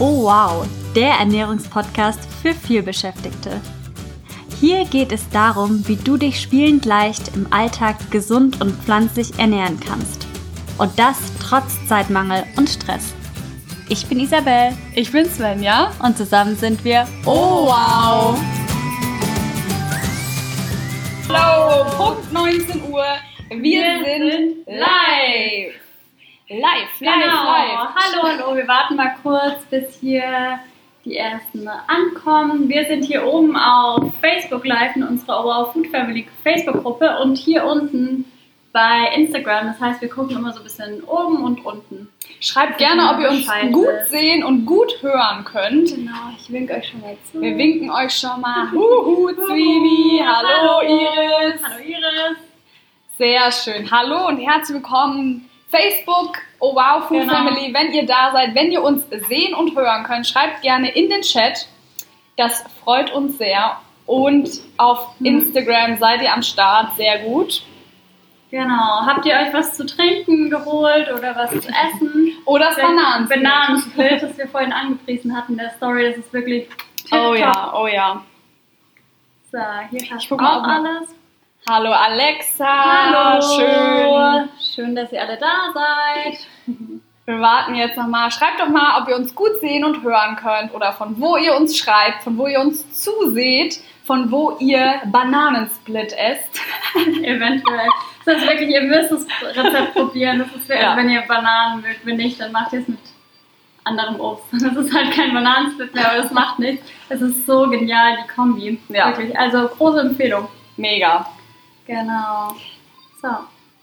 Oh wow, der Ernährungspodcast für vielbeschäftigte. Hier geht es darum, wie du dich spielend leicht im Alltag gesund und pflanzlich ernähren kannst. Und das trotz Zeitmangel und Stress. Ich bin Isabel. Ich bin Svenja. Und zusammen sind wir Oh wow! Hallo, Punkt 19 Uhr. Wir, Wir sind sind live. Live, live, Genau. live. Hallo, hallo. Wir warten mal kurz, bis hier die ersten ankommen. Wir sind hier oben auf Facebook Live in unserer Wow Food Family Facebook-Gruppe und hier unten bei Instagram. Das heißt, wir gucken immer so ein bisschen oben und unten. Schreibt gerne, ob ihr uns Bescheid gut sehen und gut hören könnt. Genau, ich winke euch schon mal zu. Wir winken euch schon mal. Huhu, Zwini. Hallo, Iris. Hallo Iris. Sehr schön. Hallo und herzlich willkommen. Facebook, oh wow, Food Genau. Family, wenn ihr da seid, wenn ihr uns sehen und hören könnt, schreibt gerne in den Chat. Das freut uns sehr. Und auf Hm. Instagram seid ihr am Start, sehr gut. Genau. Habt ihr euch was zu trinken geholt oder was zu essen? Oder das Bananen. Bananensplit, das wir vorhin angepriesen hatten der Story. Das ist wirklich Oh tipptopp. ja, oh ja. So, hier passt auch alles. Hallo Alexa. Hallo. Schön. Schön, dass ihr alle da seid. Wir warten jetzt nochmal. Schreibt doch mal, ob ihr uns gut sehen und hören könnt oder von wo ihr uns schreibt, von wo ihr uns zuseht, von wo ihr Bananensplit esst. Eventuell. Das ist wirklich, ihr müsst das Rezept probieren. Das ist, Ja. wenn ihr Bananen mögt. Wenn nicht, dann macht ihr es mit anderem Obst. Das ist halt kein Bananensplit mehr, aber das macht nichts. Es ist so genial, die Kombi. Ja. Wirklich. Also große Empfehlung. Mega. Genau. So.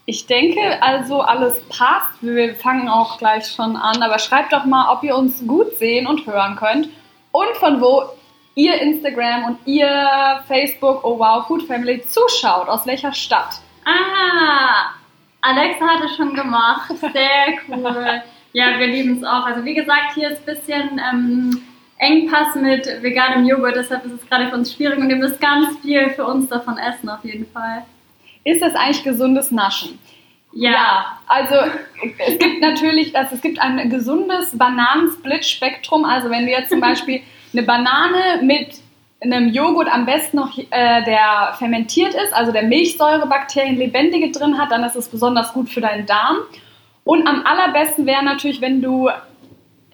Ich denke also, alles passt. Wir fangen auch gleich schon an. Aber schreibt doch mal, ob ihr uns gut sehen und hören könnt. Und von wo ihr Instagram und ihr Facebook, oh wow, Food Family zuschaut. Aus welcher Stadt. Ah, Alexa hat es schon gemacht. Sehr cool. Ja, wir lieben es auch. Also wie gesagt, hier ist ein bisschen ähm, Engpass mit veganem Joghurt, deshalb ist es gerade für uns schwierig und ihr müsst ganz viel für uns davon essen auf jeden Fall. Ist das eigentlich gesundes Naschen? Ja. also es gibt natürlich, also es gibt ein gesundes Bananensplit-Spektrum. Also wenn du jetzt zum Beispiel eine Banane mit einem Joghurt am besten noch, äh, der fermentiert ist, also der Milchsäurebakterien lebendige drin hat, dann ist es besonders gut für deinen Darm. Und am allerbesten wäre natürlich, wenn du,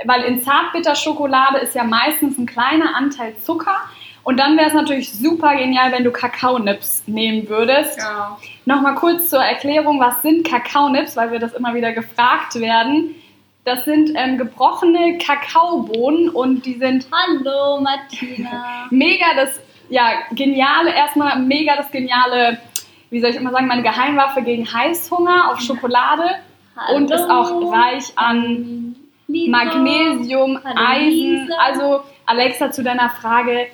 weil in Zartbitterschokolade ist ja meistens ein kleiner Anteil Zucker. Und dann wäre es natürlich super genial, wenn du Kakaonips nehmen würdest. ja. Nochmal kurz zur Erklärung, was sind Kakaonips, weil wir das immer wieder gefragt werden. Das sind ähm, gebrochene Kakaobohnen und die sind Hallo Martina. mega das, ja, geniale, erstmal mega das geniale, wie soll ich immer sagen, meine Geheimwaffe gegen Heißhunger auf Schokolade und ist auch reich an Magnesium, Hallo, Eisen. Also Alexa, zu deiner Frage,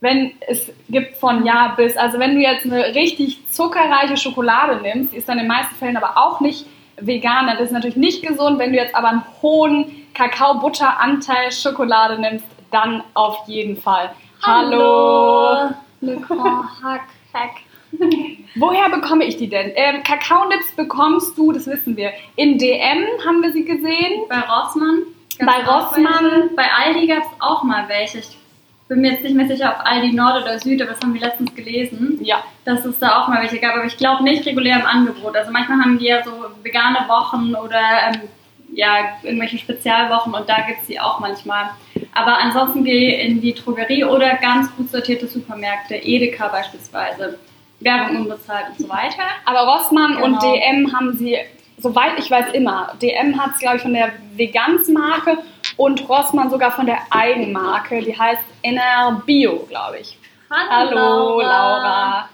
wenn es gibt von Ja bis, also wenn du jetzt eine richtig zuckerreiche Schokolade nimmst, die ist dann in den meisten Fällen aber auch nicht vegan, das ist natürlich nicht gesund. Wenn du jetzt aber einen hohen Kakao-Butter-Anteil Schokolade nimmst, dann auf jeden Fall. Hallo. Le Grand Hack. Hack. Woher bekomme ich die denn? Ähm, Kakaonips bekommst du, das wissen wir, in DM haben wir sie gesehen. Bei Rossmann. Bei auch Rossmann. Bei Aldi gab es auch mal welche. Ich bin mir jetzt nicht mehr sicher, ob Aldi Nord oder Süd, aber das haben wir letztens gelesen, Ja, dass es da auch mal welche gab. Aber ich glaube nicht regulär im Angebot. Also manchmal haben die ja so vegane Wochen oder ähm, ja, irgendwelche Spezialwochen und da gibt es sie auch manchmal. Aber ansonsten geh in die Drogerie oder ganz gut sortierte Supermärkte, Edeka beispielsweise. Werbung unbezahlt und so weiter. aber Rossmann und Genau. DM haben sie, soweit ich weiß, immer. DM hat es, glaube ich, von der Vegansmarke und Rossmann sogar von der Eigenmarke. Die heißt NR Bio, glaube ich. Hallo, Laura.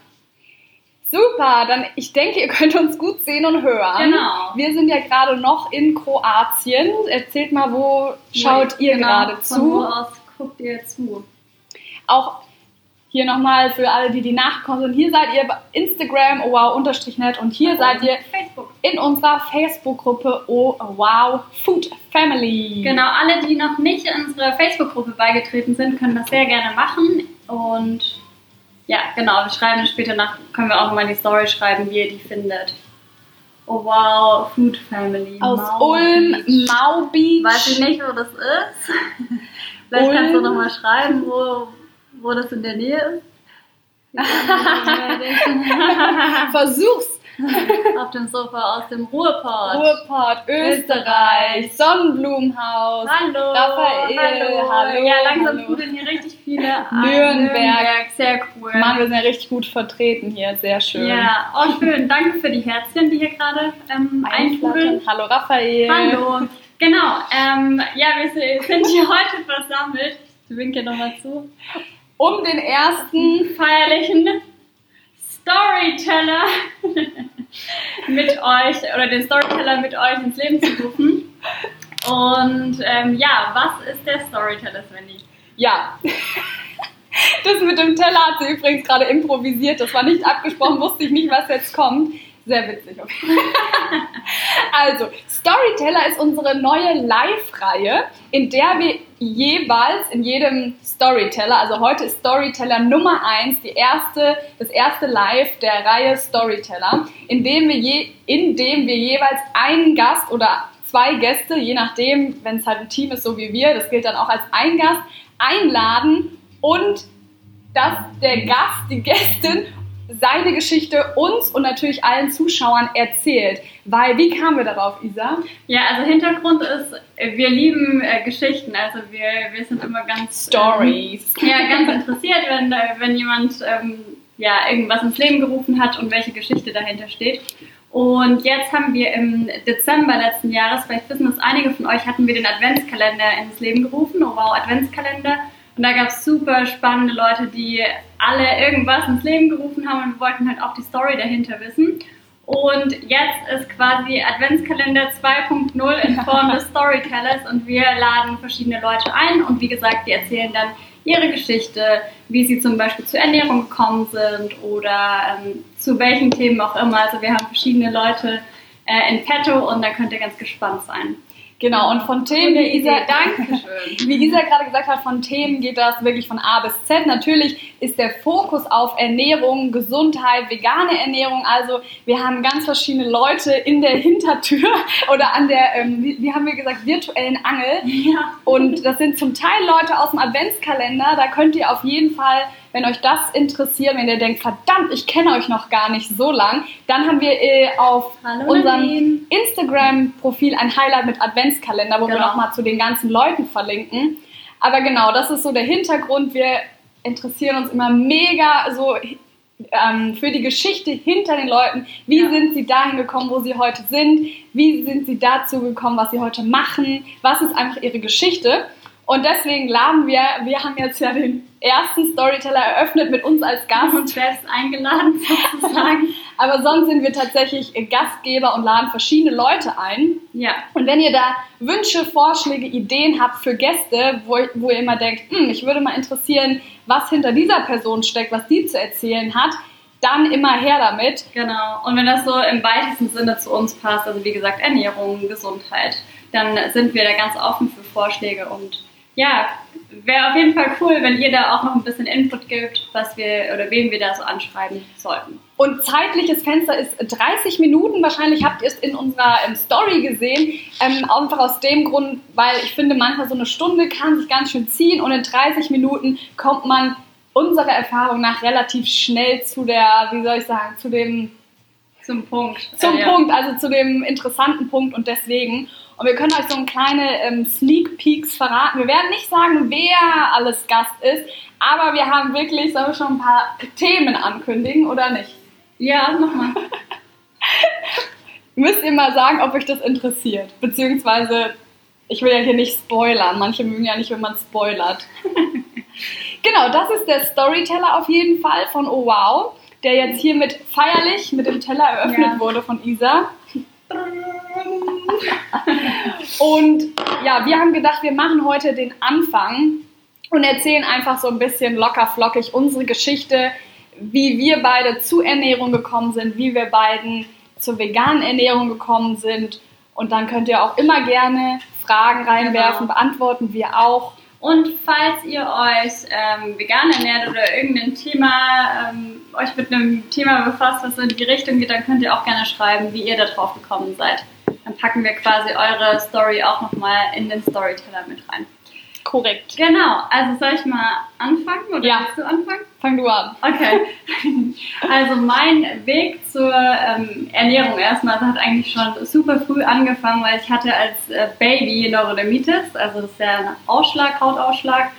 Super, dann ich denke, ihr könnt uns gut sehen und hören. Genau. Wir sind ja gerade noch in Kroatien. Erzählt mal, wo schaut ihr Genau, gerade Von zu? wo aus guckt ihr zu? Auch hier nochmal für alle, die die nachkommen sind. Hier seid ihr bei Instagram, oh wow, unterstrich net. Und hier seid ihr Facebook. in unserer Facebook-Gruppe Oh wow Food Family. Genau, alle, die noch nicht in unsere Facebook-Gruppe beigetreten sind, können das sehr gerne machen. Und ja, genau, wir schreiben später nach, können wir auch nochmal in die Story schreiben, wie ihr die findet. Oh wow, Food Family. Aus Mau Ulm, Beach. Mau Beach. Weiß ich nicht, wo das ist. Vielleicht kannst du nochmal schreiben, wo, wo das in der Nähe ist. Versuch's! Auf dem Sofa aus dem Ruhrport. Ruhrport, Österreich, Sonnenblumenhaus, Hallo, Raphael, hallo. hallo, Ja, langsam hallo. hier richtig viele an. Nürnberg. Sehr cool. Mann, wir sind ja richtig gut vertreten hier, sehr schön. Ja, oh schön. Danke für die Herzchen, die hier gerade ähm, eintrudeln. Hallo Raphael. Hallo. Genau. Ähm, ja, wir sind hier heute versammelt. Ich winke nochmal zu. Um den ersten feierlichen Storyteller mit euch oder den Storyteller mit euch ins Leben zu rufen. Und ähm, ja, was ist der Storyteller, Svenny? Ja. Das mit dem Teller hat sie übrigens gerade improvisiert. Das war nicht abgesprochen, wusste ich nicht, was jetzt kommt. Sehr witzig. Also, Storyteller ist unsere neue Live-Reihe, in der wir jeweils in jedem Storyteller, also heute ist Storyteller Nummer 1, die erste, das erste Live der Reihe Storyteller, in dem wir, je, in dem wir jeweils einen Gast oder zwei Gäste, je nachdem, wenn es halt ein Team ist, so wie wir, das gilt dann auch als ein Gast, einladen und dass der Gast, die Gästin seine Geschichte uns und natürlich allen Zuschauern erzählt. Weil, wie kamen wir darauf, Isa? Ja, also Hintergrund ist, wir lieben äh, Geschichten. Also wir, wir sind immer ganz... Stories. Ähm, ja, ganz interessiert, wenn, äh, wenn jemand ähm, ja, irgendwas ins Leben gerufen hat und welche Geschichte dahinter steht. Und jetzt haben wir im Dezember letzten Jahres, vielleicht wissen es einige von euch, hatten wir den Adventskalender ins Leben gerufen. Oh wow, Adventskalender. Und da gab es super spannende Leute, die alle irgendwas ins Leben gerufen haben und wir wollten halt auch die Story dahinter wissen. Und jetzt ist quasi Adventskalender 2.0 in Form des Storytellers und wir laden verschiedene Leute ein und wie gesagt, die erzählen dann ihre Geschichte, wie sie zum Beispiel zur Ernährung gekommen sind oder ähm, zu welchen Themen auch immer. Also wir haben verschiedene Leute äh, in petto und da könnt ihr ganz gespannt sein. Genau, und von Themen, wie Isa, Dankeschön. wie Isa gerade gesagt hat, von Themen geht das wirklich von A bis Z. Natürlich ist der Fokus auf Ernährung, Gesundheit, vegane Ernährung. Also wir haben ganz verschiedene Leute in der Hintertür oder an der, ähm, wie, wie haben wir gesagt, virtuellen Angel. Ja. Und das sind zum Teil Leute aus dem Adventskalender. Da könnt ihr auf jeden Fall, wenn euch das interessiert, wenn ihr denkt, verdammt, ich kenne euch noch gar nicht so lang, dann haben wir äh, auf Hallo, unserem. Instagram-Profil ein Highlight mit Adventskalender, wo wir Genau. nochmal zu den ganzen Leuten verlinken. Aber genau, das ist so der Hintergrund. Wir interessieren uns immer mega so ähm, für die Geschichte hinter den Leuten. Wie Ja. sind sie dahin gekommen, wo sie heute sind? Wie sind sie dazu gekommen, was sie heute machen? Was ist einfach ihre Geschichte? Und deswegen laden wir, wir haben jetzt ja den ersten Storyteller eröffnet mit uns als Gast. uns selbst eingeladen sozusagen. Aber sonst sind wir tatsächlich Gastgeber und laden verschiedene Leute ein. ja. Und wenn ihr da Wünsche, Vorschläge, Ideen habt für Gäste, wo, wo ihr immer denkt, hm, mich würde mal interessieren, was hinter dieser Person steckt, was die zu erzählen hat, dann immer her damit. Genau. Und wenn das so im weitesten Sinne zu uns passt, also wie gesagt Ernährung, Gesundheit, dann sind wir da ganz offen für Vorschläge und ja, wäre auf jeden Fall cool, wenn ihr da auch noch ein bisschen Input gibt, was wir oder wen wir da so anschreiben sollten. Und zeitliches Fenster ist 30 Minuten. Wahrscheinlich habt ihr es in unserer ähm, Story gesehen. Ähm, einfach aus dem Grund, weil ich finde, manchmal so eine Stunde kann sich ganz schön ziehen und in 30 Minuten kommt man unserer Erfahrung nach relativ schnell zu der, wie soll ich sagen, zu dem Zum Punkt. zum Äh, ja. Punkt, also zu dem interessanten Punkt und deswegen. Und wir können euch so ein kleine ähm, Sneak Peeks verraten. Wir werden nicht sagen, wer alles Gast ist, aber wir haben wirklich, sollen wir schon ein paar Themen ankündigen oder nicht? Ja, nochmal. Müsst ihr mal sagen, ob euch das interessiert. Beziehungsweise, ich will ja hier nicht spoilern. Manche mögen ja nicht, wenn man spoilert. genau, das ist der Storyteller auf jeden Fall von Oh Wow, der jetzt hiermit feierlich mit dem Teller eröffnet Ja. wurde von Isa. Und ja, wir haben gedacht, wir machen heute den Anfang und erzählen einfach so ein bisschen locker flockig unsere Geschichte, wie wir beide zu Ernährung gekommen sind, wie wir beiden zur veganen Ernährung gekommen sind. Und dann könnt ihr auch immer gerne Fragen reinwerfen, Genau. beantworten wir auch. Und falls ihr euch ähm, vegan ernährt oder irgendein Thema, ähm, euch mit einem Thema befasst, was in die Richtung geht, dann könnt ihr auch gerne schreiben, wie ihr da drauf gekommen seid. Dann packen wir quasi eure Story auch nochmal in den Storyteller mit rein. korrekt. Genau, also soll ich mal anfangen oder Ja. willst du anfangen? Fang du an. Okay. Also mein Weg zur ähm, Ernährung erstmal das hat eigentlich schon super früh angefangen, weil ich hatte als äh, Baby Neurodermitis, also das ist ja ein Ausschlag, Hautausschlag.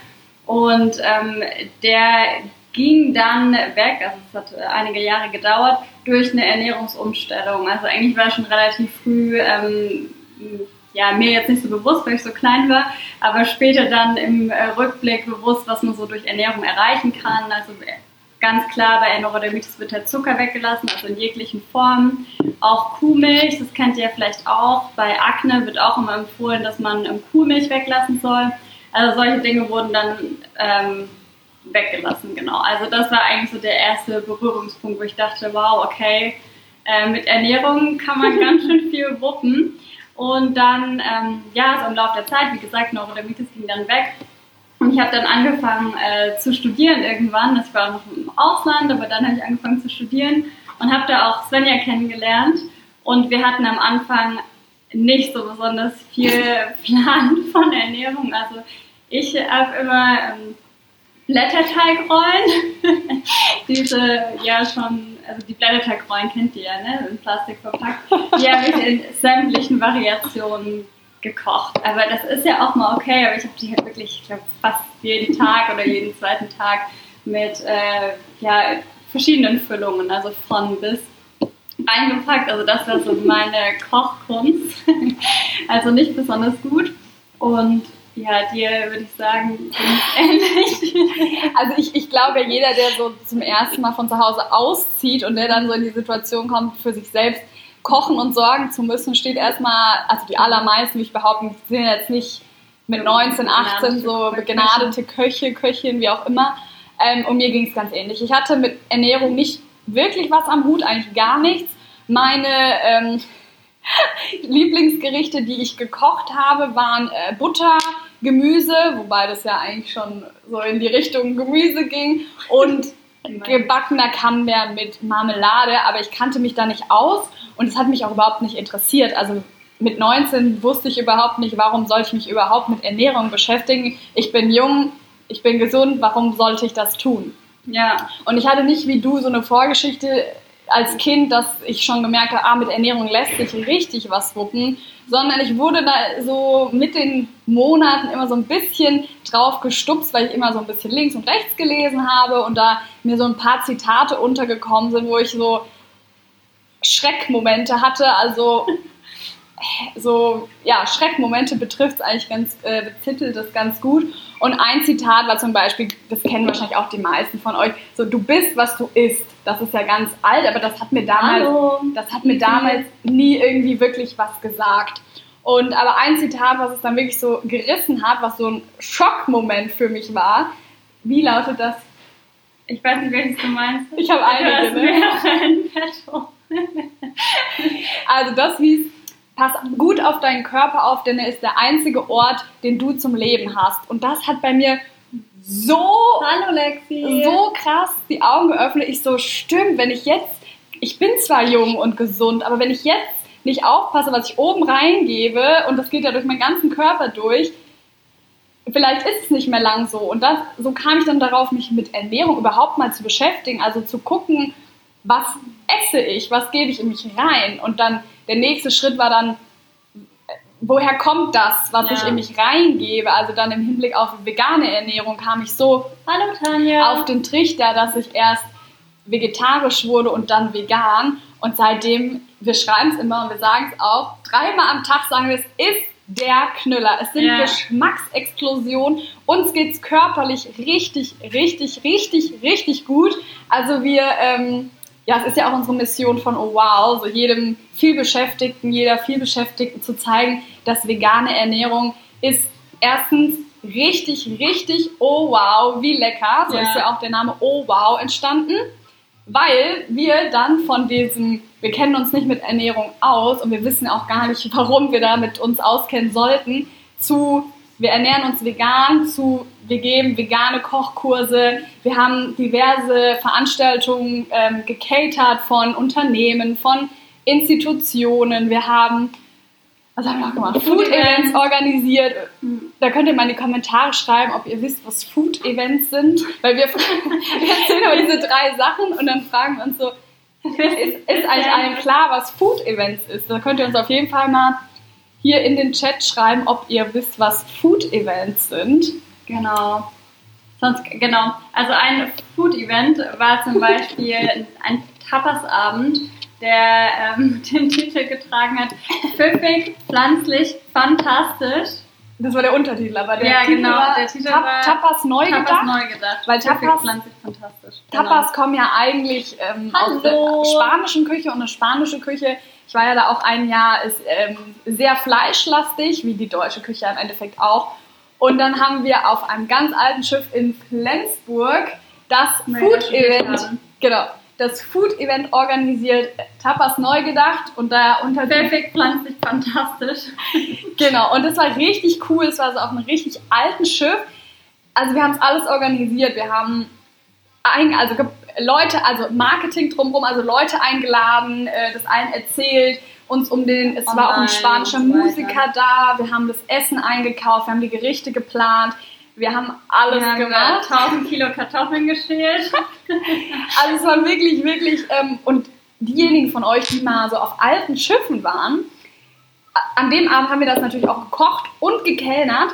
Und ähm, der ging dann weg, also es hat äh, einige Jahre gedauert, durch eine Ernährungsumstellung. Also eigentlich war schon relativ früh ähm, ja, mir jetzt nicht so bewusst, weil ich so klein war, aber später dann im äh, Rückblick bewusst, was man so durch Ernährung erreichen kann. Also äh, ganz klar, bei Neurodermitis wird der Zucker weggelassen, also in jeglichen Formen. Auch Kuhmilch, das kennt ihr ja vielleicht auch. Bei Akne wird auch immer empfohlen, dass man ähm, Kuhmilch weglassen soll. Also solche Dinge wurden dann ähm, weggelassen, genau. Also das war eigentlich so der erste Berührungspunkt, wo ich dachte, wow, okay, äh, mit Ernährung kann man ganz schön viel wuppen. Und dann, ähm, ja, so im Laufe der Zeit, wie gesagt, Neurodermitis ging dann weg. Und ich habe dann angefangen äh, zu studieren irgendwann. Ich war noch im Ausland, aber dann habe ich angefangen zu studieren und habe da auch Svenja kennengelernt. Und wir hatten am Anfang nicht so besonders viel Plan von Ernährung. Also ich habe immer ähm, Blätterteigrollen. Diese ja schon, also die Blätterteigrollen kennt ihr ja, ne? In Plastik verpackt. Die habe ich in sämtlichen Variationen gekocht. Aber das ist ja auch mal okay, aber ich habe die halt wirklich, ich glaube, fast jeden Tag oder jeden zweiten Tag mit äh, ja, verschiedenen Füllungen, also von bis eingepackt. Also das war so meine Kochkunst. also nicht besonders gut. Und ja, dir würde ich sagen, ähnlich. Also ich, ich glaube, jeder, der so zum ersten Mal von zu Hause auszieht und der dann so in die Situation kommt, für sich selbst kochen und sorgen zu müssen, steht erstmal, also die allermeisten, wie ich behaupten, sind jetzt nicht mit 19, 18 so begnadete Köche, Köchin, wie auch immer. Ähm, und mir ging es ganz ähnlich. Ich hatte mit Ernährung nicht wirklich was am Hut, eigentlich gar nichts. Meine ähm, Lieblingsgerichte, die ich gekocht habe, waren äh, Butter, Gemüse, wobei das ja eigentlich schon so in die Richtung Gemüse ging, und gebackener Camembert mit Marmelade, aber ich kannte mich da nicht aus und es hat mich auch überhaupt nicht interessiert. Also mit 19 wusste ich überhaupt nicht, warum sollte ich mich überhaupt mit Ernährung beschäftigen. Ich bin jung, ich bin gesund, warum sollte ich das tun? Ja. Und ich hatte nicht wie du so eine Vorgeschichte als Kind, dass ich schon gemerkt habe, ah, mit Ernährung lässt sich richtig was wuppen, sondern ich wurde da so mit den Monaten immer so ein bisschen drauf gestupst, weil ich immer so ein bisschen links und rechts gelesen habe und da mir so ein paar Zitate untergekommen sind, wo ich so Schreckmomente hatte, also so, ja, Schreckmomente betrifft es eigentlich ganz, äh, betitelt ganz gut. Und ein Zitat war zum Beispiel, das kennen wahrscheinlich auch die meisten von euch, so, du bist, was du isst. Das ist ja ganz alt, aber das hat mir damals, Hallo. das hat mir damals nie irgendwie wirklich was gesagt. Und aber ein Zitat, was es dann wirklich so gerissen hat, was so ein Schockmoment für mich war, wie lautet das? Ich weiß nicht, welches du meinst. Ich habe einige, ne? Also das hieß, pass gut auf deinen Körper auf, denn er ist der einzige Ort, den du zum Leben hast. Und das hat bei mir so, Hallo Lexi. so krass die Augen geöffnet. Ich so, stimmt, wenn ich jetzt, ich bin zwar jung und gesund, aber wenn ich jetzt nicht aufpasse, was ich oben reingebe, und das geht ja durch meinen ganzen Körper durch, vielleicht ist es nicht mehr lang so. Und das, so kam ich dann darauf, mich mit Ernährung überhaupt mal zu beschäftigen, also zu gucken, was esse ich, was gebe ich in mich rein. Und dann der nächste Schritt war dann, woher kommt das, was Ja. ich in mich reingebe? Also dann im Hinblick auf vegane Ernährung kam ich so Hallo auf den Trichter, dass ich erst vegetarisch wurde und dann vegan. Und seitdem, wir schreiben es immer und wir sagen es auch, dreimal am Tag sagen wir, es ist der Knüller. Es sind Ja. Geschmacksexplosionen. Uns geht es körperlich richtig, richtig, richtig, richtig gut. Also wir, ähm, ja, es ist ja auch unsere Mission von Oh Wow, so jedem vielbeschäftigten, jeder vielbeschäftigten zu zeigen, dass vegane Ernährung ist erstens richtig, richtig Oh Wow, wie lecker. So Ja. ist ja auch der Name Oh Wow entstanden weil wir dann von diesem, wir kennen uns nicht mit Ernährung aus und wir wissen auch gar nicht, warum wir damit uns auskennen sollten, zu, wir ernähren uns vegan, zu, wir geben vegane Kochkurse, wir haben diverse Veranstaltungen ähm, gecatert von Unternehmen, von Institutionen, wir haben Was haben wir noch gemacht? Food-Events organisiert. Mhm. Da könnt ihr mal in die Kommentare schreiben, ob ihr wisst, was Food-Events sind. Weil wir, wir erzählen immer diese drei Sachen und dann fragen wir uns so, ist, ist eigentlich allen klar, was Food-Events ist? Da könnt ihr uns auf jeden Fall mal hier in den Chat schreiben, ob ihr wisst, was Food-Events sind. Genau. Sonst, genau. Also ein Food-Event war zum Beispiel ein Tapasabend, der ähm, den Titel getragen hat: Pfiffig, pflanzlich, fantastisch. Das war der Untertitel, aber der Ja, Titel genau, war der Titel Tap war Tapas neu Tapas gedacht. neu gedacht. Weil Tapas- pflanzlich, fantastisch. Genau. Tapas kommen ja eigentlich ähm, aus der spanischen Küche und eine spanische Küche. Ich war ja da auch ein Jahr, ist ähm, sehr fleischlastig, wie die deutsche Küche im Endeffekt auch. Und dann haben wir auf einem ganz alten Schiff in Flensburg das Food-Event, genau, das Food-Event organisiert, Tapas neu gedacht und da unter Pfiffig, pflanzlich, fantastisch. Genau, und das war richtig cool. Es war so auf einem richtig alten Schiff. Also wir haben es alles organisiert. Wir haben ein, also Leute, also Marketing drumherum, also Leute eingeladen, äh, das allen erzählt, uns um den, es war auch ein Online spanischer. Musiker da, wir haben das Essen eingekauft, wir haben die Gerichte geplant, wir haben alles Wir haben gemacht. 1000 Kilo Kartoffeln geschält. Also es war wirklich, wirklich, ähm, und diejenigen von euch, die mal so auf alten Schiffen waren, an dem Abend haben wir das natürlich auch gekocht und gekellnert,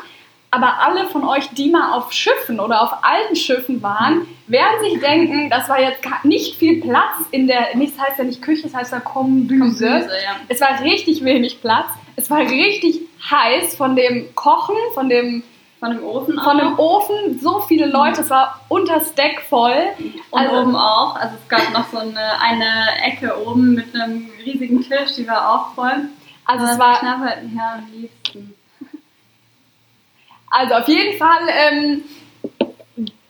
aber alle von euch, die mal auf Schiffen oder auf alten Schiffen waren, werden sich denken, das war jetzt gar nicht viel Platz in der, nicht, das heißt ja nicht Küche, das heißt ja Kombüse. Kombüse, ja. Es war richtig wenig Platz. Es war richtig heiß von dem Kochen, von dem, Von dem Ofen von dem. Ofen. So viele Leute, es war unter Stack voll. Und Also- oben auch. Also es gab noch so eine, eine Ecke oben mit einem riesigen Tisch, die war auch voll. Also es war Knabberten, ja, am liebsten. Also auf jeden Fall ähm,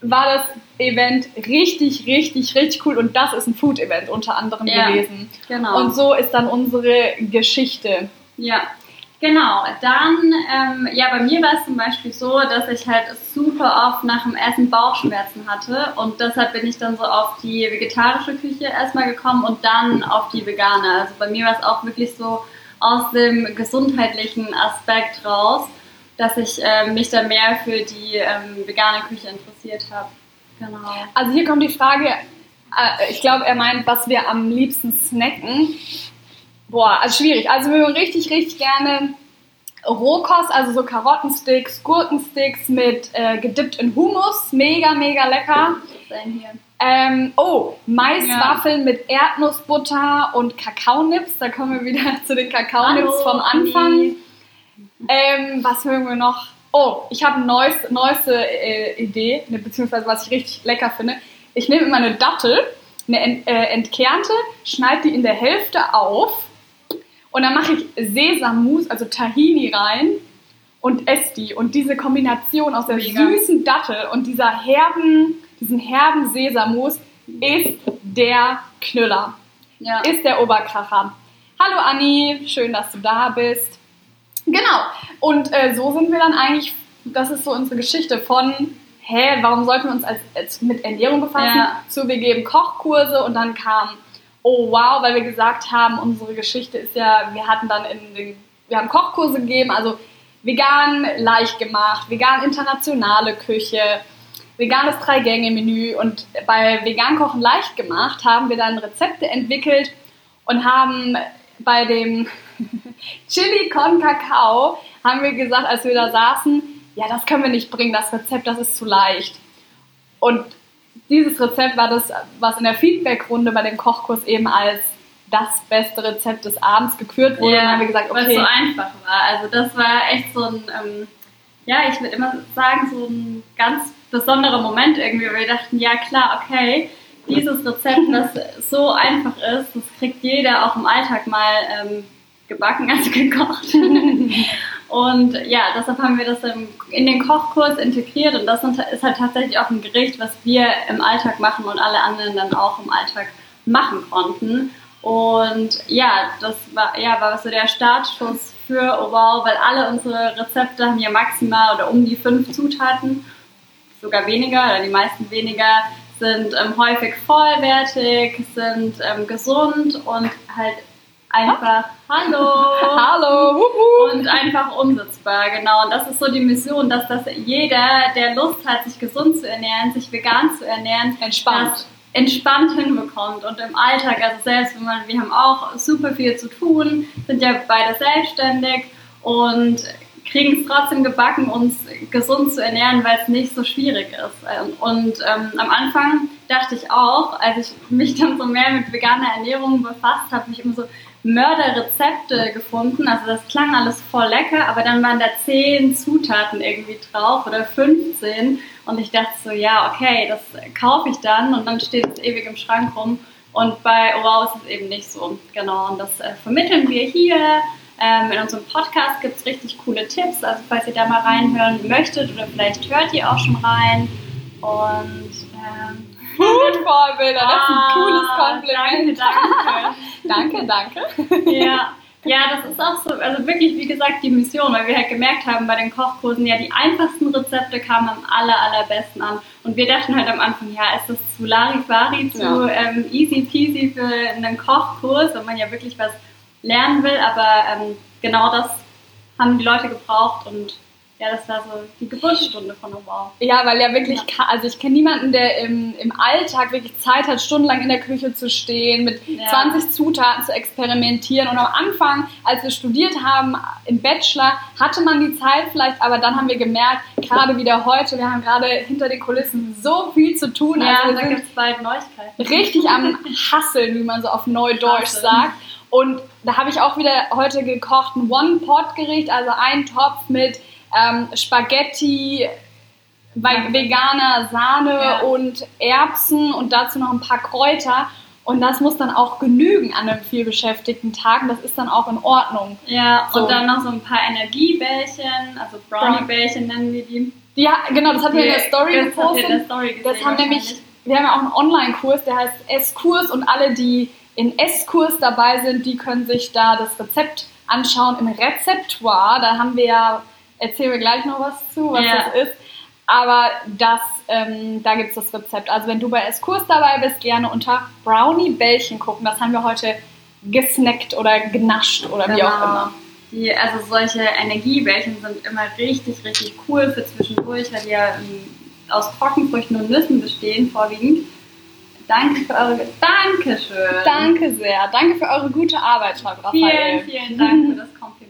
war das Event richtig, richtig, richtig cool und das ist ein Food-Event unter anderem Ja. gewesen. Genau. Und so ist dann unsere Geschichte. Ja, genau. Dann, ähm, ja, bei mir war es zum Beispiel so, dass ich halt super oft nach dem Essen Bauchschmerzen hatte und deshalb bin ich dann so auf die vegetarische Küche erstmal gekommen und dann auf die vegane. Also bei mir war es auch wirklich so aus dem gesundheitlichen Aspekt raus, dass ich ähm, mich dann mehr für die ähm, vegane Küche interessiert habe. Genau. Also hier kommt die Frage, äh, ich glaube, er meint, was wir am liebsten snacken. Boah, also schwierig. Also wir mögen richtig, richtig gerne Rohkost, also so Karottensticks, Gurkensticks mit äh, gedippt in Hummus. Mega, mega lecker. Sein hier. Ähm, oh, Maiswaffeln mit Erdnussbutter und Kakaonips. Da kommen wir wieder zu den Kakaonips Hallo, vom Anfang. Anni. Ähm, was mögen wir noch? Oh, ich habe eine neues, neueste äh, Idee, ne, beziehungsweise was ich richtig lecker finde. Ich nehme immer eine Dattel, eine ent, äh, entkernte, schneide die in der Hälfte auf und dann mache ich Sesammus, also Tahini rein und esse die. Und diese Kombination aus der Mega. süßen Dattel und dieser herben, diesen herben Sesammus ist der Knüller Ja. ist der Oberkracher. Hallo Anni, schön, dass du da bist. Genau, und äh, so sind wir dann eigentlich, das ist so unsere Geschichte von, hä, warum sollten wir uns als, als mit Ernährung befassen, Ja. zu wir geben Kochkurse und dann kam, oh wow, weil wir gesagt haben, unsere Geschichte ist ja, wir hatten dann in den, wir haben Kochkurse gegeben, also vegan leicht gemacht, vegan internationale Küche, veganes Drei-Gänge-Menü und bei Vegan Kochen leicht gemacht haben wir dann Rezepte entwickelt und haben bei dem Chili con Kakao haben wir gesagt, als wir da saßen, ja, das können wir nicht bringen, das Rezept, das ist zu leicht. Und dieses Rezept war das, was in der Feedback-Runde bei dem Kochkurs eben als das beste Rezept des Abends gekürt wurde. und dann haben wir gesagt, weil es okay, so einfach war. Also das war echt so ein, ähm, ja, ich würde immer sagen, so ein ganz besonderer Moment irgendwie, weil wir dachten, ja klar, okay, dieses Rezept, was so einfach ist, das kriegt jeder auch im Alltag mal ähm, gebacken, also gekocht. und ja, deshalb haben wir das in den Kochkurs integriert und das ist halt tatsächlich auch ein Gericht, was wir im Alltag machen und alle anderen dann auch im Alltag machen konnten. Und ja, das war, ja, war so der Startschuss für Oh Wow, weil alle unsere Rezepte haben ja maximal oder um die fünf Zutaten, sogar weniger oder die meisten weniger, sind ähm, häufig vollwertig, sind ähm, gesund und halt einfach Hallo. Hallo. Wuhu. Und einfach umsetzbar, genau. Und das ist so die Mission, dass das jeder, der Lust hat, sich gesund zu ernähren, sich vegan zu ernähren, Entspannt. entspannt hinbekommt und im Alltag, also selbst wenn man, wir haben auch super viel zu tun, sind ja beide selbstständig und kriegen es trotzdem gebacken, uns gesund zu ernähren, weil es nicht so schwierig ist. Ähm, Und ähm, am Anfang dachte ich auch, als ich mich dann so mehr mit veganer Ernährung befasst habe, habe ich immer so Mörderrezepte gefunden. Also das klang alles voll lecker, aber dann waren da zehn Zutaten irgendwie drauf oder 15 und ich dachte so, ja, okay, das kaufe ich dann und dann steht es ewig im Schrank rum. Und bei Wow ist es eben nicht so. Genau, und das äh, vermitteln wir hier. Ähm, in unserem Podcast gibt es richtig coole Tipps. Also falls ihr da mal reinhören möchtet oder vielleicht hört ihr auch schon rein. Und ähm, Food-Vorbilder, das ist ein ah, cooles Kompliment. Danke, danke. Danke, danke. ja. ja, das ist auch so, also wirklich, wie gesagt, die Mission, weil wir halt gemerkt haben bei den Kochkursen, ja, die einfachsten Rezepte kamen am aller, allerbesten an. Und wir dachten halt am Anfang, ja, ist das zu Larifari, zu Ja. ähm, easy peasy für einen Kochkurs, wenn man ja wirklich was lernen will, aber ähm, genau das haben die Leute gebraucht und ja, das war so die Geburtsstunde von Wow. Ja, weil ja wirklich, ka- also ich kenne niemanden, der im, im Alltag wirklich Zeit hat, stundenlang in der Küche zu stehen, mit Ja. 20 Zutaten zu experimentieren. Und am Anfang, als wir studiert haben, im Bachelor, hatte man die Zeit vielleicht, aber dann haben wir gemerkt, gerade wieder heute, wir haben gerade hinter den Kulissen so viel zu tun. Ja, also da gibt es bald Neuigkeiten. richtig am Hasseln, wie man so auf Neudeutsch Hasseln. sagt. Und da habe ich auch wieder heute gekocht ein One-Pot-Gericht, also ein Topf mit ähm, Spaghetti, ve- veganer Sahne Ja. und Erbsen und dazu noch ein paar Kräuter. Und das muss dann auch genügen an einem vielbeschäftigten Tag. Das ist dann auch in Ordnung. Ja, So. und dann noch so ein paar Energiebällchen, also Brownie-Bällchen nennen wir die. Ja, genau, das hatten wir in der Story das gepostet. der Story gesehen. Das haben nämlich, wir haben ja auch einen Online-Kurs, der heißt S-Kurs und alle, die in S-Kurs dabei sind, die können sich da das Rezept anschauen im Rezeptoire. Da haben wir ja, erzählen wir gleich noch was zu, was Ja. das ist. Aber das, ähm, da gibt es das Rezept. Also wenn du bei S-Kurs dabei bist, gerne unter Brownie-Bällchen gucken. Das haben wir heute gesnackt oder genascht oder wie auch Genau. immer. Die, also solche Energiebällchen sind immer richtig, richtig cool für zwischendurch, weil die ja ähm, aus Trockenfrüchten und Nüssen bestehen, vorwiegend. Danke für eure. Dankeschön. Danke sehr. Danke für eure gute Arbeit, Raphael. Vielen, vielen Dank für das Kompliment.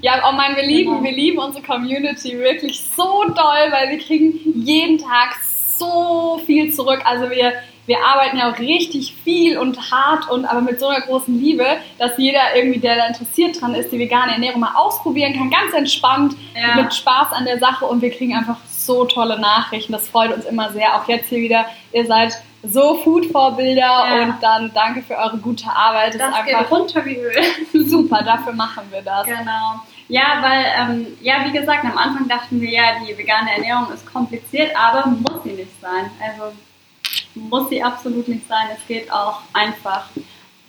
Ja, oh mein, wir lieben, Genau. wir lieben unsere Community wirklich so doll, weil wir kriegen jeden Tag so viel zurück. Also wir, wir arbeiten ja auch richtig viel und hart und aber mit so einer großen Liebe, dass jeder irgendwie, der da interessiert dran ist, die vegane Ernährung mal ausprobieren kann, ganz entspannt, Ja. mit Spaß an der Sache und wir kriegen einfach so tolle Nachrichten. Das freut uns immer sehr. Auch jetzt hier wieder, ihr seid so Food-Vorbilder Ja. und dann danke für eure gute Arbeit. Das, Das ist geht einfach runter wie Öl. super, dafür machen wir das. Genau. Ja, weil, ähm, ja, wie gesagt, am Anfang dachten wir ja, die vegane Ernährung ist kompliziert, aber muss sie nicht sein. Also muss sie absolut nicht sein. Es geht auch einfach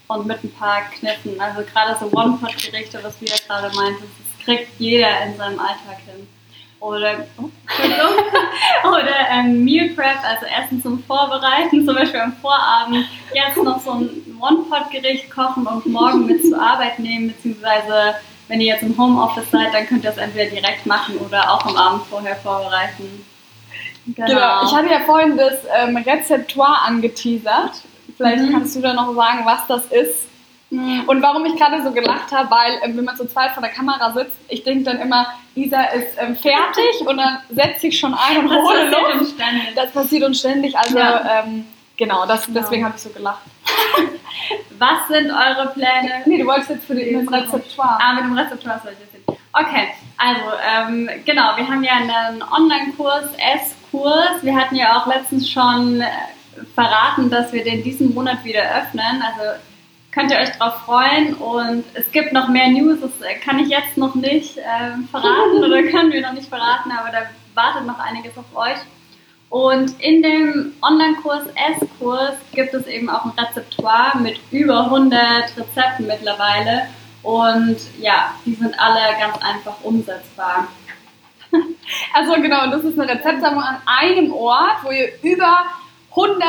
und mit ein paar Kniffen. Also gerade so One-Pot-Gerichte, was du ja gerade meintest, das kriegt jeder in seinem Alltag hin. Oder, oh. Oder ähm, Meal Prep, also Essen zum Vorbereiten, zum Beispiel am Vorabend. Jetzt noch so ein One-Pot-Gericht kochen und morgen mit zur Arbeit nehmen, beziehungsweise wenn ihr jetzt im Homeoffice seid, dann könnt ihr das entweder direkt machen oder auch am Abend vorher vorbereiten. Genau. Ich hatte ja vorhin das ähm, Rezeptoire angeteasert. Vielleicht Mhm. kannst du da noch sagen, was das ist. Und warum ich gerade so gelacht habe, weil ähm, wenn man zu zweit vor der Kamera sitzt, ich denke dann immer, Isa ist ähm, fertig und dann setze ich schon ein und Das hole passiert Luft. uns ständig. Das passiert uns ständig. Also Ja. ähm, genau, das, Genau. deswegen habe ich so gelacht. Was sind eure Pläne? Nee, du wolltest jetzt für die, das Rezeptoire. Ah, mit dem Rezeptor soll ich das jetzt. Okay, also ähm, genau, wir haben ja einen Online-Kurs, S-Kurs. Wir hatten ja auch letztens schon äh, verraten, dass wir den diesen Monat wieder öffnen. Also könnt ihr euch drauf freuen und es gibt noch mehr News. Das äh, kann ich jetzt noch nicht ähm, verraten oder können wir noch nicht verraten, aber da wartet noch einiges auf euch. Und in dem Online-Kurs S-Kurs gibt es eben auch ein Rezeptoire mit über 100 Rezepten mittlerweile. Und ja, die sind alle ganz einfach umsetzbar. Also genau, das ist eine Rezeptsammlung an einem Ort, wo ihr über 100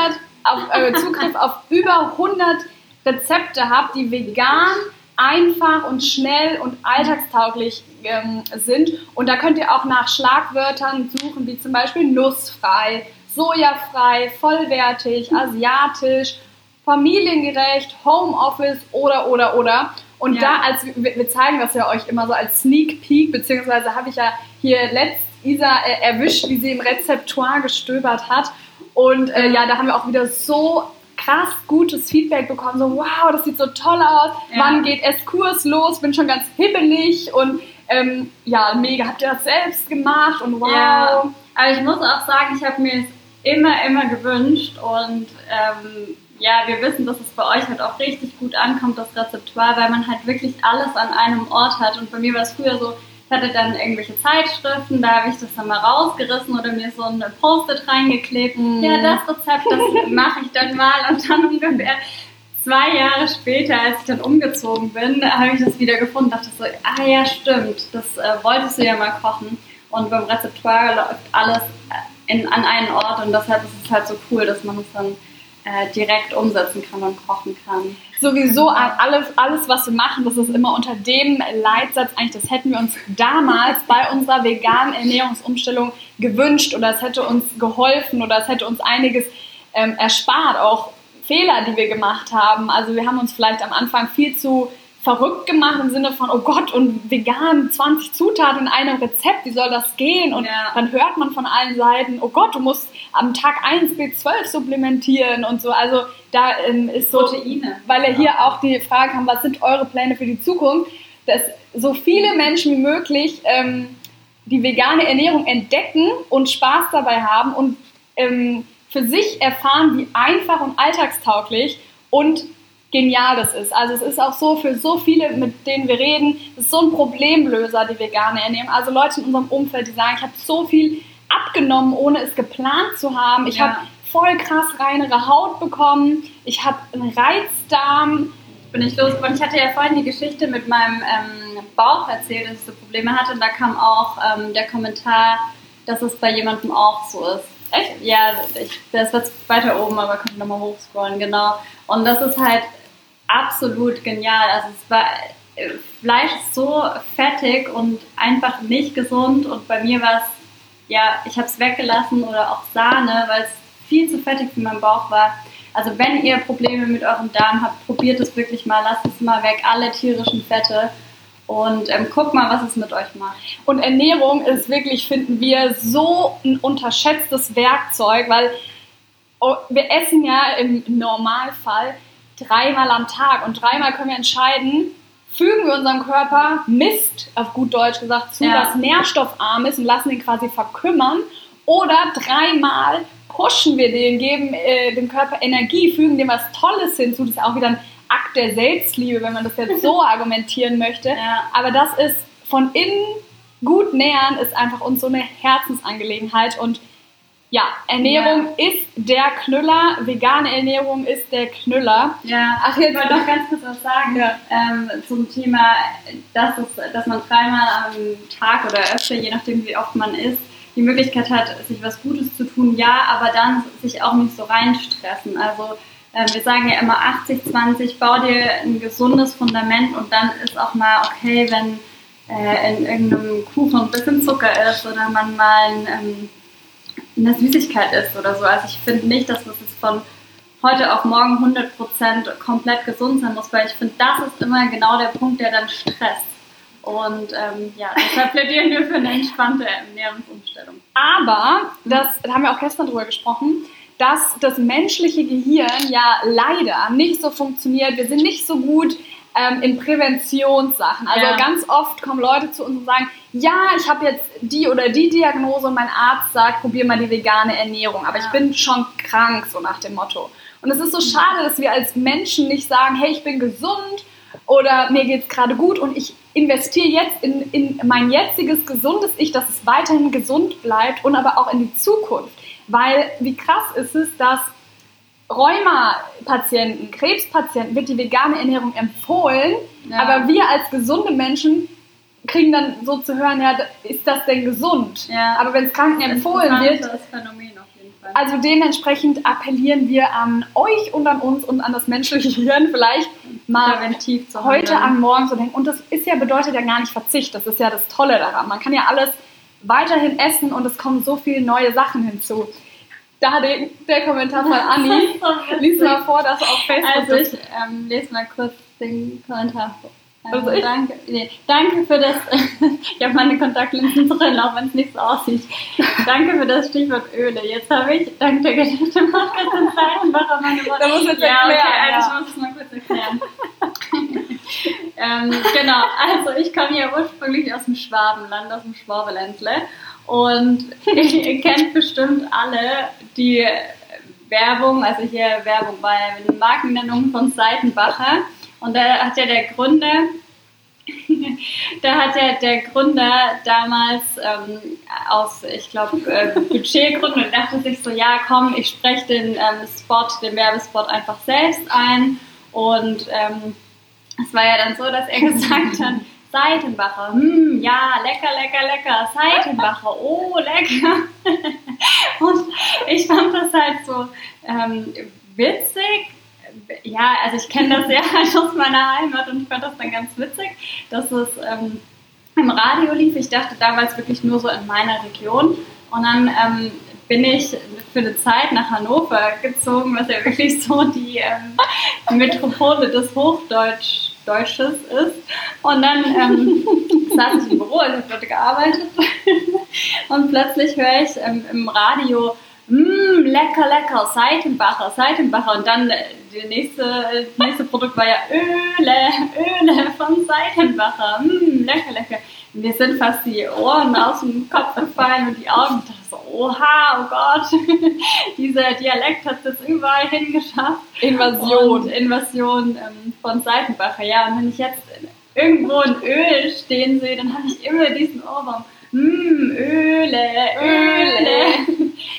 auf, äh, Zugriff auf über 100 Rezepte habt, die vegan einfach und schnell und alltagstauglich ähm, sind. Und da könnt ihr auch nach Schlagwörtern suchen, wie zum Beispiel nussfrei, sojafrei, vollwertig, asiatisch, familiengerecht, Homeoffice oder, oder, oder. Und ja. da, als wir zeigen das ja euch immer so als Sneak Peek, beziehungsweise habe ich ja hier letzt Isa äh, erwischt, wie sie im Rezeptoire gestöbert hat. Und äh, ja, da haben wir auch wieder so krass gutes Feedback bekommen. So, wow, das sieht so toll aus. Ja. Wann geht es Kurs los? Bin schon ganz hibbelig und ähm, ja, mega. Habt ihr das selbst gemacht und wow. Ja. Aber ich muss auch sagen, ich habe mir es immer, immer gewünscht und ähm, ja, wir wissen, dass es bei euch halt auch richtig gut ankommt, das Rezeptoire, weil man halt wirklich alles an einem Ort hat. Und bei mir war es früher so, ich hatte dann irgendwelche Zeitschriften, da habe ich das dann mal rausgerissen oder mir so ein Post-it reingeklebt. Mm. Ja, das Rezept, das mache ich dann mal. Und dann ungefähr zwei Jahre später, als ich dann umgezogen bin, habe ich das wieder gefunden. Dachte so, ah ja, stimmt, das äh, wolltest du ja mal kochen. Und beim Rezeptoire läuft alles in, an einen Ort und deshalb ist es halt so cool, dass man es dann äh, direkt umsetzen kann und kochen kann. Sowieso alles, alles, was wir machen, das ist immer unter dem Leitsatz, eigentlich, das hätten wir uns damals bei unserer veganen Ernährungsumstellung gewünscht oder es hätte uns geholfen oder es hätte uns einiges ähm, erspart, auch Fehler, die wir gemacht haben. Also wir haben uns vielleicht am Anfang viel zu verrückt gemacht im Sinne von, oh Gott, und vegan, 20 Zutaten in einem Rezept, wie soll das gehen? Und ja. dann hört man von allen Seiten, oh Gott, du musst am Tag 1 B12 supplementieren und so. Also da ähm, ist so, Proteine. weil er hier auch die Frage kam, was sind eure Pläne für die Zukunft, dass so viele Menschen wie möglich ähm, die vegane Ernährung entdecken und Spaß dabei haben und ähm, für sich erfahren, wie einfach und alltagstauglich und genial das ist. Also es ist auch so für so viele, mit denen wir reden, es ist so ein Problemlöser, die vegane Ernährung. Also Leute in unserem Umfeld, die sagen, ich habe so viel abgenommen, ohne es geplant zu haben. Ich ja. habe voll krass reinere Haut bekommen. Ich habe einen Reizdarm. Bin ich losgeworden. Ich hatte ja vorhin die Geschichte mit meinem ähm, Bauch erzählt, dass ich so Probleme hatte. Und da kam auch ähm, der Kommentar, dass es bei jemandem auch so ist. Echt? Ja, ich, das wird weiter oben, aber könnt nochmal hochscrollen, genau. Und das ist halt absolut genial. Also es war äh, Fleisch ist so fettig und einfach nicht gesund und bei mir war es, ja, ich habe es weggelassen oder auch Sahne, weil es viel zu fettig für meinen Bauch war. Also wenn ihr Probleme mit eurem Darm habt, probiert es wirklich mal, lasst es mal weg, alle tierischen Fette und ähm, guckt mal, was es mit euch macht. Und Ernährung ist wirklich, finden wir, so ein unterschätztes Werkzeug, weil oh, wir essen ja im Normalfall dreimal am Tag und dreimal können wir entscheiden, fügen wir unserem Körper Mist, auf gut Deutsch gesagt, zu, ja. das nährstoffarm ist und lassen ihn quasi verkümmern oder dreimal pushen wir den, geben äh, dem Körper Energie, fügen dem was Tolles hinzu. Das ist auch wieder ein Akt der Selbstliebe, wenn man das jetzt so argumentieren möchte. Ja. Aber das ist von innen gut nähern, ist einfach uns so eine Herzensangelegenheit und ja, Ernährung ja. ist der Knüller, vegane Ernährung ist der Knüller. Ja, ach, jetzt ich wollte noch ganz kurz was sagen ja. ähm, zum Thema, dass, es, dass man dreimal am Tag oder öfter, je nachdem wie oft man isst, die Möglichkeit hat, sich was Gutes zu tun, ja, aber dann sich auch nicht so reinstressen. Also äh, wir sagen ja immer 80-20, bau dir ein gesundes Fundament und dann ist auch mal okay, wenn äh, in irgendeinem Kuchen ein bisschen Zucker ist oder man mal ein, ähm, eine Süßigkeit ist oder so. Also ich finde nicht, dass das jetzt von heute auf morgen 100% komplett gesund sein muss, weil ich finde, das ist immer genau der Punkt, der dann stresst. Und ähm, ja, deshalb plädieren wir für eine entspannte Ernährungsumstellung. Aber, das da haben wir auch gestern drüber gesprochen, dass das menschliche Gehirn ja leider nicht so funktioniert. Wir sind nicht so gut ähm, in Präventionssachen. Also ja. ganz oft kommen Leute zu uns und sagen, ja, ich habe jetzt die oder die Diagnose und mein Arzt sagt, probier mal die vegane Ernährung, aber ja. ich bin schon krank, so nach dem Motto. Und es ist so schade, dass wir als Menschen nicht sagen, hey, ich bin gesund oder mir geht es gerade gut und ich investiere jetzt in, in mein jetziges gesundes Ich, dass es weiterhin gesund bleibt und aber auch in die Zukunft. Weil wie krass ist es, dass Rheuma-Patienten, Krebspatienten wird die vegane Ernährung empfohlen, ja. aber wir als gesunde Menschen kriegen dann so zu hören, ja, ist das denn gesund? Ja. Aber wenn es Kranken empfohlen wird, also dementsprechend appellieren wir an euch und an uns und an das menschliche Hirn vielleicht, mal präventiv zu heute handeln. an morgen so denken. Und das ist ja, bedeutet ja gar nicht Verzicht. Das ist ja das Tolle daran. Man kann ja alles weiterhin essen und es kommen so viele neue Sachen hinzu. Da der, der Kommentar von Anni. Lies mal vor, dass auf Facebook Also das- ich ähm, lese mal kurz den Kommentar vor. Also ich- danke, nee, danke für das, ich habe meine Kontaktlinsen drin, auch wenn es nicht so aussieht. Danke für das Stichwort Öle. Jetzt habe ich, dank der Geschichte Podcast und Seitenbacher meine Worte. Da musst du jetzt ja, okay, erklären, also ja. ich muss es mal kurz erklären. ähm, genau, also ich komme ja ursprünglich aus dem Schwabenland, aus dem Schwabeländle. Und ihr kennt bestimmt alle die Werbung, also hier Werbung bei Markennennung von Seitenbacher. Und da hat ja der Gründer, da hat ja der Gründer damals ähm, aus, ich glaube, äh, Budgetgründen und dachte sich so, ja komm, ich spreche den ähm, Spot, den Werbespot einfach selbst ein. Und ähm, es war ja dann so, dass er gesagt hat, Seitenbacher, hm, ja, lecker, lecker, lecker, Seitenbacher, oh, lecker. Und ich fand das halt so ähm, witzig. Ja, also ich kenne das ja aus meiner Heimat und ich fand das dann ganz witzig, dass es ähm, im Radio lief. Ich dachte damals wirklich nur so in meiner Region. Und dann ähm, bin ich für eine Zeit nach Hannover gezogen, was ja wirklich so die ähm, Metropole des Hochdeutsch Deutsches ist. Und dann ähm, saß ich im Büro, also ich habe dort gearbeitet. Und plötzlich höre ich ähm, im Radio, mmm, lecker, lecker, Seitenbacher, Seitenbacher. Und dann äh, nächste, das nächste Produkt war ja Öle, Öle von Seitenbacher. Mmm, lecker, lecker. Und Mir sind fast die Ohren aus dem Kopf gefallen und die Augen. Ich dachte so, oha, oh Gott, dieser Dialekt hat jetzt überall hingeschafft. Invasion. Und Invasion ähm, von Seitenbacher, ja. Und wenn ich jetzt irgendwo ein Öl stehen sehe, dann habe ich immer diesen Ohrwurm. Mmm, Öle, Öle.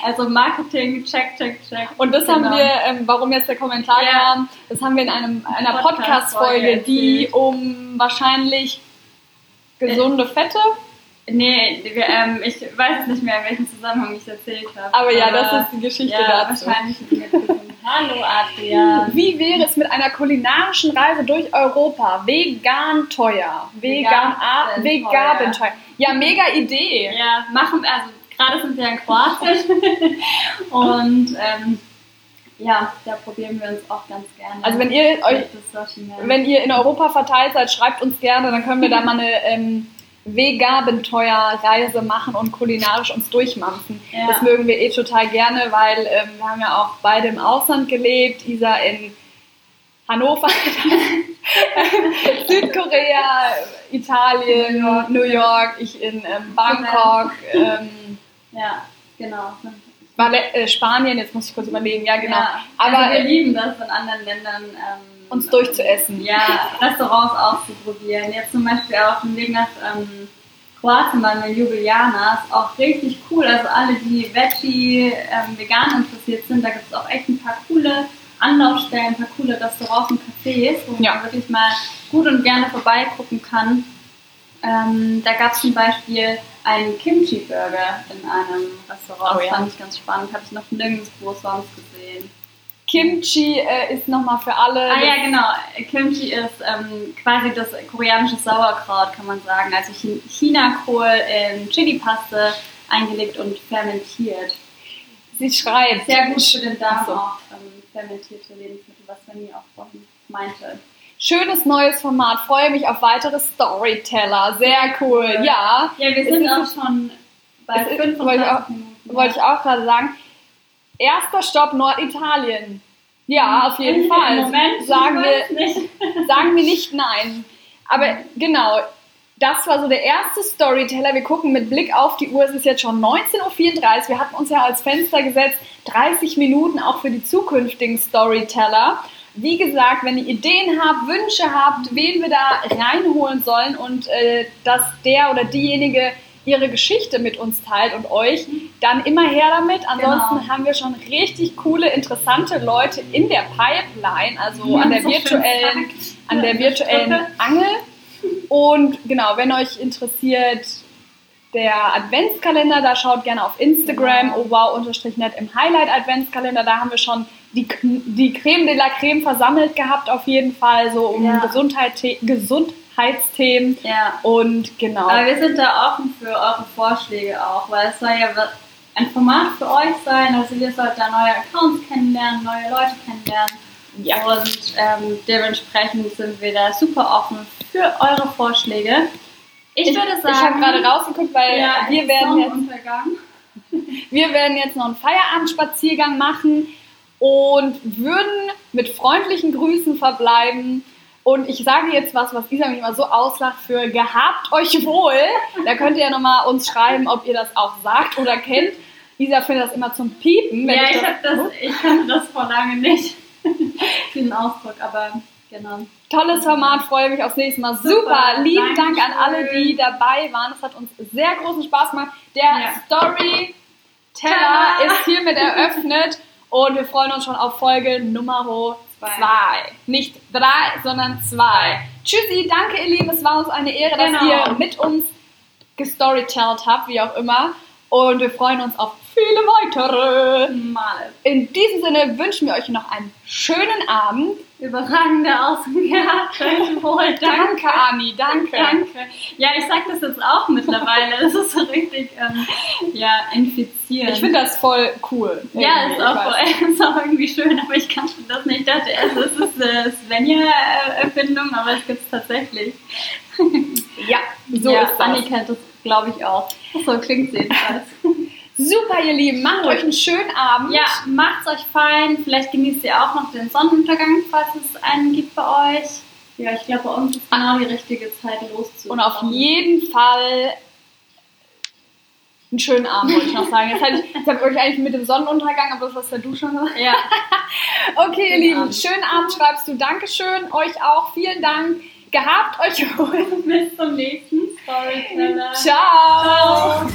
Also Marketing, check, check, check. Und das haben Genau. wir, ähm, warum jetzt der Kommentar Ja. kam, das haben wir in einem, einer Podcast-Folge Podcast-Folge, die um wahrscheinlich gesunde Fette, Nee, ähm, ich weiß nicht mehr, in welchem Zusammenhang ich es erzählt habe. aber ja, das ist die Geschichte ja, dazu. wahrscheinlich mit Hallo Adrian. Wie wäre es mit einer kulinarischen Reise durch Europa? Vegan teuer. Vegan, Vegan vegan teuer. Ja, mega Idee. Ja, machen wir, also gerade sind wir in Kroatien und ähm, ja, da probieren wir uns auch ganz gerne. Also wenn ihr euch, wenn ihr in Europa verteilt seid, schreibt uns gerne, dann können wir da mal eine ähm, Vegan-Teuer-Reise machen und kulinarisch uns durchmampfen. Ja. Das mögen wir eh total gerne, weil ähm, wir haben ja auch beide im Ausland gelebt. Isa in Hannover, Südkorea, Italien, New York. New York, ich in ähm, Bangkok, ähm, ja, genau. Äh, Spanien, jetzt muss ich kurz überlegen, ja genau. Ja, Aber also wir äh, lieben das in anderen Ländern. Uns durchzuessen. Ja, Restaurants auszuprobieren. Jetzt zum Beispiel auf dem Weg nach ähm, Kroatien waren wir in Ljubljana. Ist auch richtig cool. Also alle, die Veggie, ähm, vegan interessiert sind, da gibt es auch echt ein paar coole Anlaufstellen, ein paar coole Restaurants und Cafés, wo Ja. man wirklich mal gut und gerne vorbeigucken kann. Ähm, da gab es zum Beispiel einen Kimchi-Burger in einem Restaurant. Oh das fand ich ganz spannend. Habe ich noch nirgendwo sonst gesehen. Kimchi äh, ist nochmal für alle. Ah ja, genau. Kimchi ist ähm, quasi das koreanische Sauerkraut, kann man sagen. Also Chi- Chinakohl in Chili-Paste eingelegt und fermentiert. Sie schreibt. Sehr gut für den Darm so. auch ähm, fermentierte Lebensmittel, was Fanny auch vorhin meinte. Schönes neues Format. Freue mich auf weitere Storyteller. Sehr cool. Ja. Ja, wir sind auch schon bei es ist- 25 wollte ich auch- Minuten. Wollte ich auch gerade sagen. Erster Stopp Norditalien. Ja, auf jeden Fall. Moment sagen wir, sagen wir nicht nein. Aber genau, das war so der erste Storyteller. Wir gucken mit Blick auf die Uhr. Es ist jetzt schon 19.34 Uhr. Wir hatten uns ja als Fenster gesetzt, 30 Minuten auch für die zukünftigen Storyteller. Wie gesagt, wenn ihr Ideen habt, Wünsche habt, wen wir da reinholen sollen und äh, dass der oder diejenige ihre Geschichte mit uns teilt und euch, dann immer her damit. Ansonsten Genau. haben wir schon richtig coole, interessante Leute in der Pipeline, also an der so virtuellen, an der virtuellen Angel. Und genau, wenn euch interessiert der Adventskalender, da schaut gerne auf Instagram, Genau. wow-net im Highlight Adventskalender, da haben wir schon die, die Creme de la Creme versammelt gehabt, auf jeden Fall, so um Ja. Gesundheit, Gesundheitsthemen. Ja. Und genau. Aber wir sind da offen für eure Vorschläge auch, weil es soll ja ein Format für euch sein. Also ihr sollt da neue Accounts kennenlernen, neue Leute kennenlernen. Ja. Und ähm, dementsprechend sind wir da super offen für eure Vorschläge. Ich, würde sagen, ich habe gerade rausgeguckt, weil ja, wir, werden jetzt, wir werden jetzt noch einen Feierabendspaziergang machen und würden mit freundlichen Grüßen verbleiben. Und ich sage jetzt was, was Isa mich immer so auslacht für gehabt euch wohl. Da könnt ihr ja nochmal uns schreiben, ob ihr das auch sagt oder kennt. Isa findet das immer zum Piepen. wenn Ja, ich, das- hab das, ich kannte das vor lange nicht, diesen Ausdruck, aber genau. Tolles Format, freue mich aufs nächste Mal. Super, Super, lieben Dank an Dankeschön. alle, die dabei waren. Es hat uns sehr großen Spaß gemacht. Der Ja. Storyteller ist hiermit eröffnet und wir freuen uns schon auf Folge Nummer Zwei. zwei. Nicht drei, sondern zwei. Tschüssi, danke ihr Lieben, es war uns eine Ehre, dass Genau. ihr mit uns gestorytellt habt, wie auch immer. Und wir freuen uns auf viele weitere. Mal. In diesem Sinne wünschen wir euch noch einen schönen Abend. Überragende gehabt. Wohl, Danke, Ami, danke. Danke. Ja, ich sag das jetzt auch mittlerweile. Es ist so richtig ähm, ja, infizierend. Ich finde das voll cool. ja, ist auch, voll, ist auch irgendwie schön, aber ich kannte das nicht. Ich dachte es ist äh, Svenja-Erfindung, aber es gibt es tatsächlich. Ja, so ja, ist das. Anni kennt das, glaube ich, auch. So klingt sie jedenfalls. Super, ihr Lieben. Macht euch einen schönen Abend. ja, macht's euch fein. Vielleicht genießt ihr auch noch den Sonnenuntergang, falls es einen gibt bei euch. Ja, ich glaube, bei uns ist genau die richtige Zeit loszuziehen. Und auf jeden Fall einen schönen Abend, wollte ich noch sagen. Jetzt, hätte ich, jetzt habe ich euch eigentlich mit dem Sonnenuntergang, aber das hast ja du schon gesagt. Ja, Okay, ihr Schönen Lieben, Abend. schönen Abend schreibst du. Dankeschön. Euch auch. Vielen Dank. Gehabt euch wohl. Bis zum nächsten Storyteller. Ciao. Ciao.